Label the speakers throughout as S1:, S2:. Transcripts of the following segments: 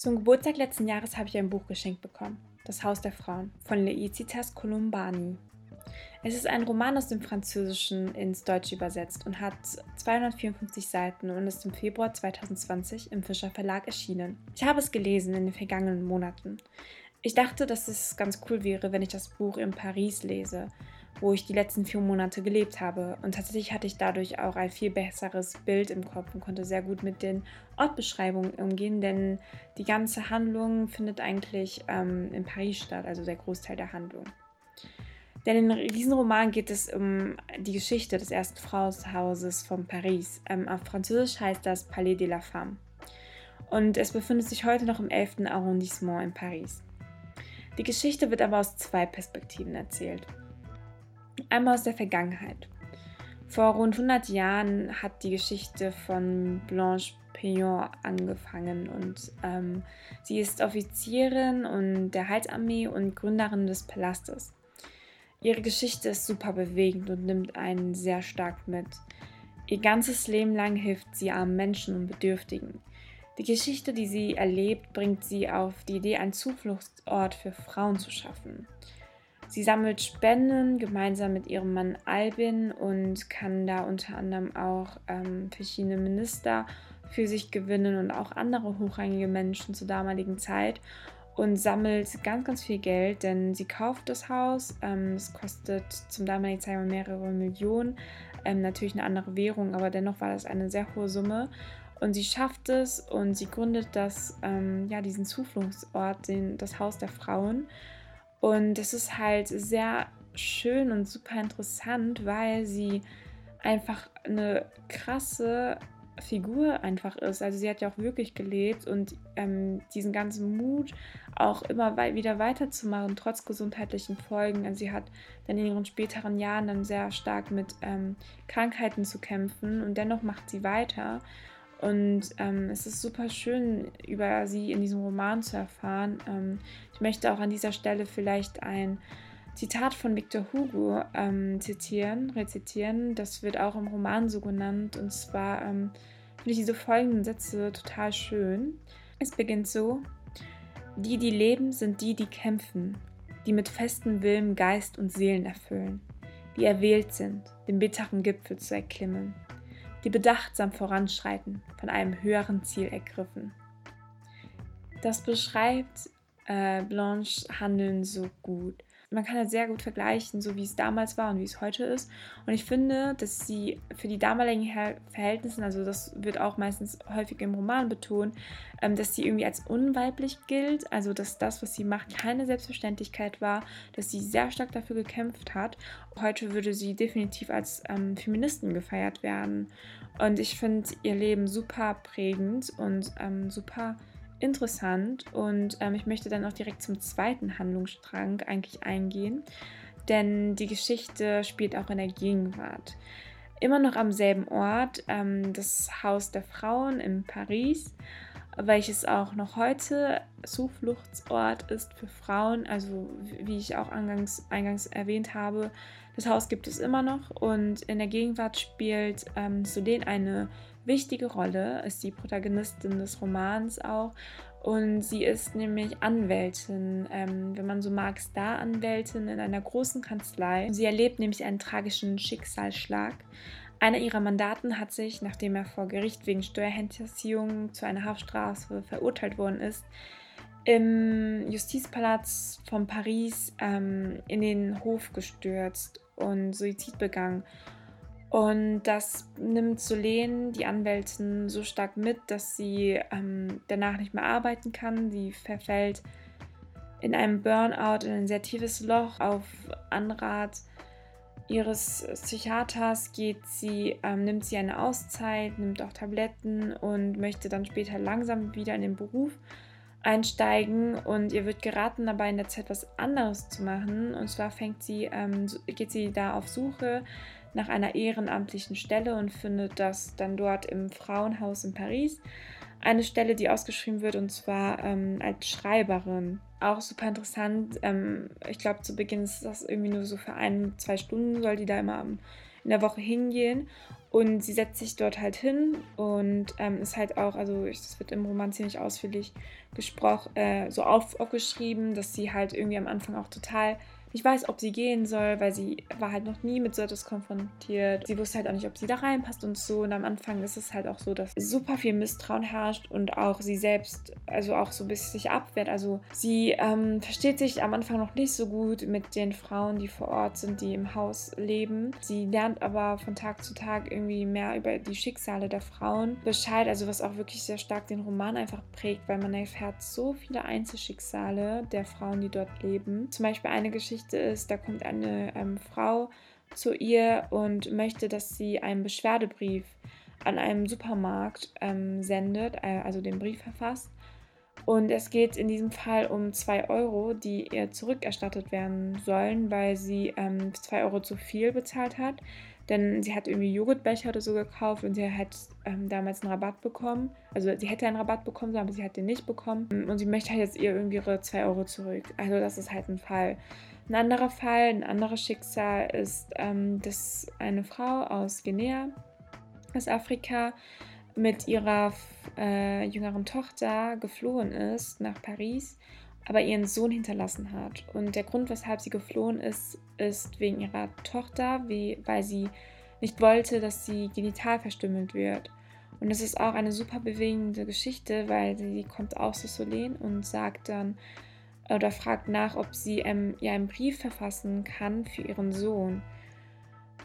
S1: Zum Geburtstag letzten Jahres habe ich ein Buch geschenkt bekommen. Das Haus der Frauen von Leicitas Columbani. Es ist ein Roman aus dem Französischen ins Deutsche übersetzt und hat 254 Seiten und ist im Februar 2020 im Fischer Verlag erschienen. Ich habe es gelesen in den vergangenen Monaten. Ich dachte, dass es ganz cool wäre, wenn ich das Buch in Paris lese, wo ich die letzten vier Monate gelebt habe. Und tatsächlich hatte ich dadurch auch ein viel besseres Bild im Kopf und konnte sehr gut mit den Ortbeschreibungen umgehen, denn die ganze Handlung findet eigentlich ähm, in Paris statt, also der Großteil der Handlung. Denn in diesem Roman geht es um die Geschichte des ersten Frauenhauses von Paris. Ähm, auf Französisch heißt das Palais de la Femme. Und es befindet sich heute noch im 11. Arrondissement in Paris. Die Geschichte wird aber aus zwei Perspektiven erzählt. Einmal aus der Vergangenheit. Vor rund 100 Jahren hat die Geschichte von Blanche Pignon angefangen und ähm, sie ist Offizierin und der Heilsarmee und Gründerin des Palastes. Ihre Geschichte ist super bewegend und nimmt einen sehr stark mit. Ihr ganzes Leben lang hilft sie armen Menschen und Bedürftigen. Die Geschichte, die sie erlebt, bringt sie auf die Idee, einen Zufluchtsort für Frauen zu schaffen. Sie sammelt Spenden gemeinsam mit ihrem Mann Albin und kann da unter anderem auch ähm, verschiedene Minister für sich gewinnen und auch andere hochrangige Menschen zur damaligen Zeit und sammelt ganz, ganz viel Geld, denn sie kauft das Haus. Ähm, es kostet zum damaligen Zeitpunkt mehrere Millionen. Ähm, natürlich eine andere Währung, aber dennoch war das eine sehr hohe Summe. Und sie schafft es und sie gründet das, ähm, ja, diesen Zufluchtsort, den, das Haus der Frauen. Und es ist halt sehr schön und super interessant, weil sie einfach eine krasse Figur einfach ist. Also sie hat ja auch wirklich gelebt und ähm, diesen ganzen Mut auch immer wei wieder weiterzumachen, trotz gesundheitlichen Folgen. Also sie hat dann in ihren späteren Jahren dann sehr stark mit ähm, Krankheiten zu kämpfen und dennoch macht sie weiter. Und ähm, es ist super schön, über sie in diesem Roman zu erfahren. Ähm, ich möchte auch an dieser Stelle vielleicht ein Zitat von Victor Hugo ähm, zitieren, rezitieren. Das wird auch im Roman so genannt. Und zwar ähm, finde ich diese folgenden Sätze total schön. Es beginnt so: Die, die leben, sind die, die kämpfen, die mit festem Willen Geist und Seelen erfüllen, die erwählt sind, den bitteren Gipfel zu erklimmen die bedachtsam voranschreiten, von einem höheren Ziel ergriffen. Das beschreibt äh, Blanche Handeln so gut man kann halt sehr gut vergleichen, so wie es damals war und wie es heute ist. Und ich finde, dass sie für die damaligen Verhältnisse, also das wird auch meistens häufig im Roman betont, ähm, dass sie irgendwie als unweiblich gilt, also dass das, was sie macht, keine Selbstverständlichkeit war, dass sie sehr stark dafür gekämpft hat. Heute würde sie definitiv als ähm, Feministin gefeiert werden. Und ich finde ihr Leben super prägend und ähm, super interessant und ähm, ich möchte dann auch direkt zum zweiten Handlungsstrang eigentlich eingehen, denn die Geschichte spielt auch in der Gegenwart. Immer noch am selben Ort, ähm, das Haus der Frauen in Paris, welches auch noch heute Zufluchtsort ist für Frauen. Also wie ich auch eingangs, eingangs erwähnt habe, das Haus gibt es immer noch und in der Gegenwart spielt ähm, Solen eine wichtige Rolle, ist die Protagonistin des Romans auch. Und sie ist nämlich Anwältin, ähm, wenn man so mag, Star-Anwältin in einer großen Kanzlei. Sie erlebt nämlich einen tragischen Schicksalsschlag. Einer ihrer Mandaten hat sich, nachdem er vor Gericht wegen Steuerhinterziehung zu einer Haftstrafe verurteilt worden ist, im Justizpalast von Paris ähm, in den Hof gestürzt und Suizid begangen. Und das nimmt Solen, die Anwältin, so stark mit, dass sie ähm, danach nicht mehr arbeiten kann. Sie verfällt in einem Burnout, in ein sehr tiefes Loch. Auf Anrat ihres Psychiaters geht sie, ähm, nimmt sie eine Auszeit, nimmt auch Tabletten und möchte dann später langsam wieder in den Beruf einsteigen und ihr wird geraten, dabei in der Zeit was anderes zu machen. Und zwar fängt sie, ähm, geht sie da auf Suche nach einer ehrenamtlichen Stelle und findet das dann dort im Frauenhaus in Paris. Eine Stelle, die ausgeschrieben wird, und zwar ähm, als Schreiberin. Auch super interessant. Ähm, ich glaube, zu Beginn ist das irgendwie nur so für ein, zwei Stunden, soll die da immer in der Woche hingehen. Und sie setzt sich dort halt hin und ähm, ist halt auch, also das wird im Roman ziemlich ausführlich gesprochen, äh, so auf, aufgeschrieben, dass sie halt irgendwie am Anfang auch total ich weiß, ob sie gehen soll, weil sie war halt noch nie mit so etwas konfrontiert. Sie wusste halt auch nicht, ob sie da reinpasst und so. Und am Anfang ist es halt auch so, dass super viel Misstrauen herrscht und auch sie selbst, also auch so ein bisschen sich abwehrt. Also sie ähm, versteht sich am Anfang noch nicht so gut mit den Frauen, die vor Ort sind, die im Haus leben. Sie lernt aber von Tag zu Tag irgendwie mehr über die Schicksale der Frauen Bescheid, also was auch wirklich sehr stark den Roman einfach prägt, weil man erfährt so viele Einzelschicksale der Frauen, die dort leben. Zum Beispiel eine Geschichte, Geschichte ist, da kommt eine ähm, Frau zu ihr und möchte, dass sie einen Beschwerdebrief an einem Supermarkt ähm, sendet, äh, also den Brief verfasst. Und es geht in diesem Fall um 2 Euro, die ihr zurückerstattet werden sollen, weil sie 2 ähm, Euro zu viel bezahlt hat. Denn sie hat irgendwie Joghurtbecher oder so gekauft und sie hat ähm, damals einen Rabatt bekommen. Also sie hätte einen Rabatt bekommen, aber sie hat den nicht bekommen. Und sie möchte halt jetzt ihr irgendwie ihre 2 Euro zurück. Also das ist halt ein Fall. Ein anderer Fall, ein anderes Schicksal ist, ähm, dass eine Frau aus Guinea, aus Afrika, mit ihrer äh, jüngeren Tochter geflohen ist nach Paris, aber ihren Sohn hinterlassen hat. Und der Grund, weshalb sie geflohen ist, ist wegen ihrer Tochter, wie, weil sie nicht wollte, dass sie genital verstümmelt wird. Und es ist auch eine super bewegende Geschichte, weil sie kommt aus Solen und sagt dann, oder fragt nach, ob sie ähm, ja einen Brief verfassen kann für ihren Sohn,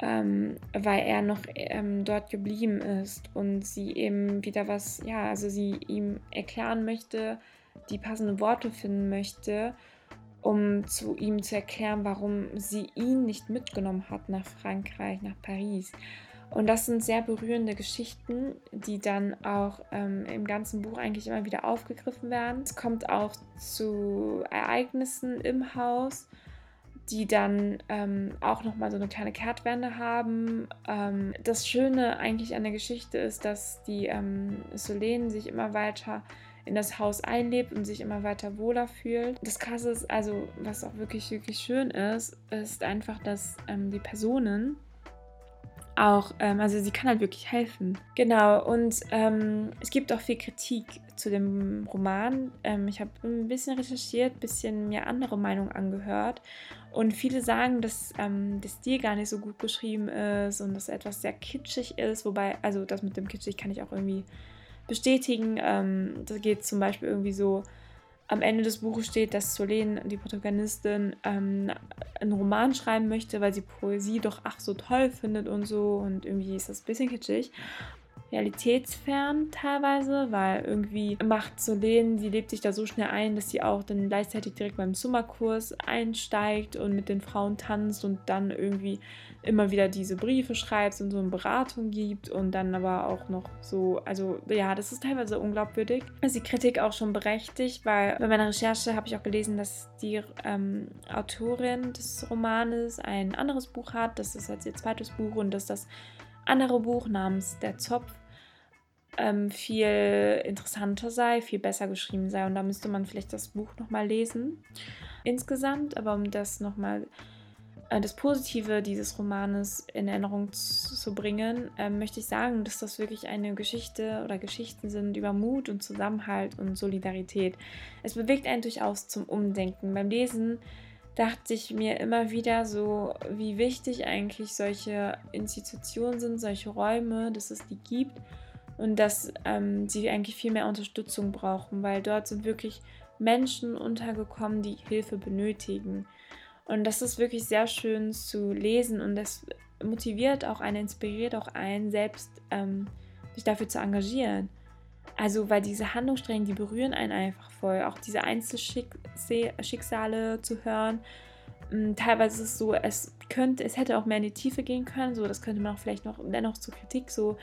S1: ähm, weil er noch ähm, dort geblieben ist und sie eben wieder was, ja, also sie ihm erklären möchte, die passenden Worte finden möchte, um zu ihm zu erklären, warum sie ihn nicht mitgenommen hat nach Frankreich, nach Paris. Und das sind sehr berührende Geschichten, die dann auch ähm, im ganzen Buch eigentlich immer wieder aufgegriffen werden. Es kommt auch zu Ereignissen im Haus, die dann ähm, auch nochmal so eine kleine Kehrtwende haben. Ähm, das Schöne eigentlich an der Geschichte ist, dass die ähm, Solene sich immer weiter in das Haus einlebt und sich immer weiter wohler fühlt. Das Krasse ist, also was auch wirklich, wirklich schön ist, ist einfach, dass ähm, die Personen, auch, ähm, also sie kann halt wirklich helfen. Genau, und ähm, es gibt auch viel Kritik zu dem Roman. Ähm, ich habe ein bisschen recherchiert, ein bisschen mir andere Meinungen angehört. Und viele sagen, dass ähm, der Stil gar nicht so gut geschrieben ist und dass etwas sehr kitschig ist. Wobei, also das mit dem kitschig kann ich auch irgendwie bestätigen. Ähm, das geht zum Beispiel irgendwie so am Ende des Buches steht, dass Solene, die Protagonistin, ähm, einen Roman schreiben möchte, weil sie Poesie doch ach so toll findet und so. Und irgendwie ist das ein bisschen kitschig. Realitätsfern teilweise, weil irgendwie macht Solene, die lebt sich da so schnell ein, dass sie auch dann gleichzeitig direkt beim Summerkurs einsteigt und mit den Frauen tanzt und dann irgendwie immer wieder diese Briefe schreibt und so eine Beratung gibt und dann aber auch noch so, also ja, das ist teilweise unglaubwürdig. Ist die Kritik auch schon berechtigt, weil bei meiner Recherche habe ich auch gelesen, dass die ähm, Autorin des Romanes ein anderes Buch hat, das ist jetzt ihr zweites Buch und dass das andere Buch namens Der Zopf ähm, viel interessanter sei, viel besser geschrieben sei. Und da müsste man vielleicht das Buch nochmal lesen insgesamt, aber um das nochmal äh, das Positive dieses Romanes in Erinnerung zu, bringen, äh, möchte ich sagen, dass das wirklich eine Geschichte oder Geschichten sind über Mut und Zusammenhalt und Solidarität. Es bewegt einen durchaus zum Umdenken. Beim Lesen dachte ich mir immer wieder so, wie wichtig eigentlich solche Institutionen sind, solche Räume, dass es die gibt und dass ähm, sie eigentlich viel mehr Unterstützung brauchen, weil dort sind wirklich Menschen untergekommen, die Hilfe benötigen. Und das ist wirklich sehr schön zu lesen und das motiviert auch einen, inspiriert auch einen, selbst ähm, sich dafür zu engagieren. Also, weil diese Handlungsstränge, die berühren einen einfach voll. Auch diese Einzelschicksale zu hören. Mm, teilweise ist es so, es könnte, es hätte auch mehr in die Tiefe gehen können. So, das könnte man auch vielleicht noch dennoch zur Kritik so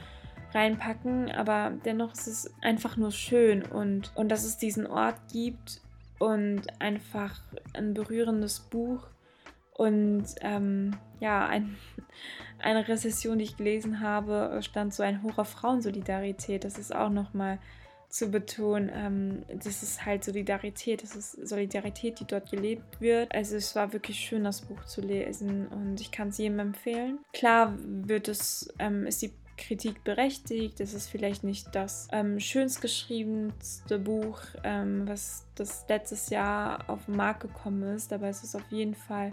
S1: reinpacken. Aber dennoch ist es einfach nur schön und, und dass es diesen Ort gibt und einfach ein berührendes Buch und ähm, ja, ein, eine Rezession, die ich gelesen habe, stand so ein hoher Frauensolidarität. Das ist auch nochmal zu betonen. Ähm, das ist halt Solidarität, das ist Solidarität, die dort gelebt wird. Also es war wirklich schön, das Buch zu lesen und ich kann es jedem empfehlen. Klar wird es, ähm, ist die Kritik berechtigt. Es ist vielleicht nicht das ähm, schönst geschriebenste Buch, ähm, was das letztes Jahr auf den Markt gekommen ist, aber es ist auf jeden Fall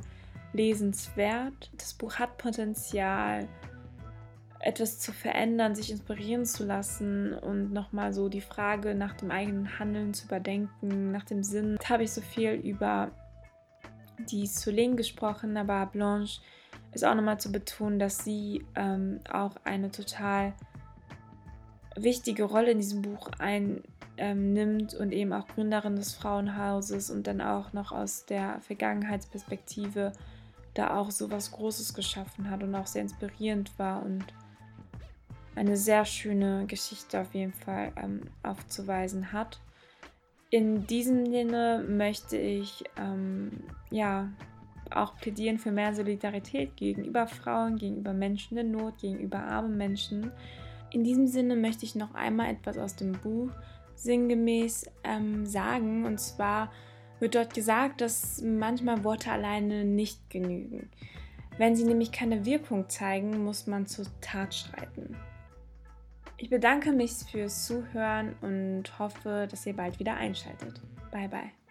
S1: lesenswert. Das Buch hat Potenzial, etwas zu verändern, sich inspirieren zu lassen und nochmal so die Frage nach dem eigenen Handeln zu überdenken, nach dem Sinn. Da habe ich so viel über die Solène gesprochen, aber Blanche ist auch nochmal zu betonen, dass sie ähm, auch eine total wichtige Rolle in diesem Buch einnimmt ähm, und eben auch Gründerin des Frauenhauses und dann auch noch aus der Vergangenheitsperspektive da auch so was Großes geschaffen hat und auch sehr inspirierend war und eine sehr schöne Geschichte auf jeden Fall ähm, aufzuweisen hat. In diesem Sinne möchte ich ähm, ja auch plädieren für mehr Solidarität gegenüber Frauen, gegenüber Menschen in Not, gegenüber armen Menschen. In diesem Sinne möchte ich noch einmal etwas aus dem Buch sinngemäß ähm, sagen. Und zwar wird dort gesagt, dass manchmal Worte alleine nicht genügen. Wenn sie nämlich keine Wirkung zeigen, muss man zur Tat schreiten. Ich bedanke mich fürs Zuhören und hoffe, dass ihr bald wieder einschaltet. Bye bye.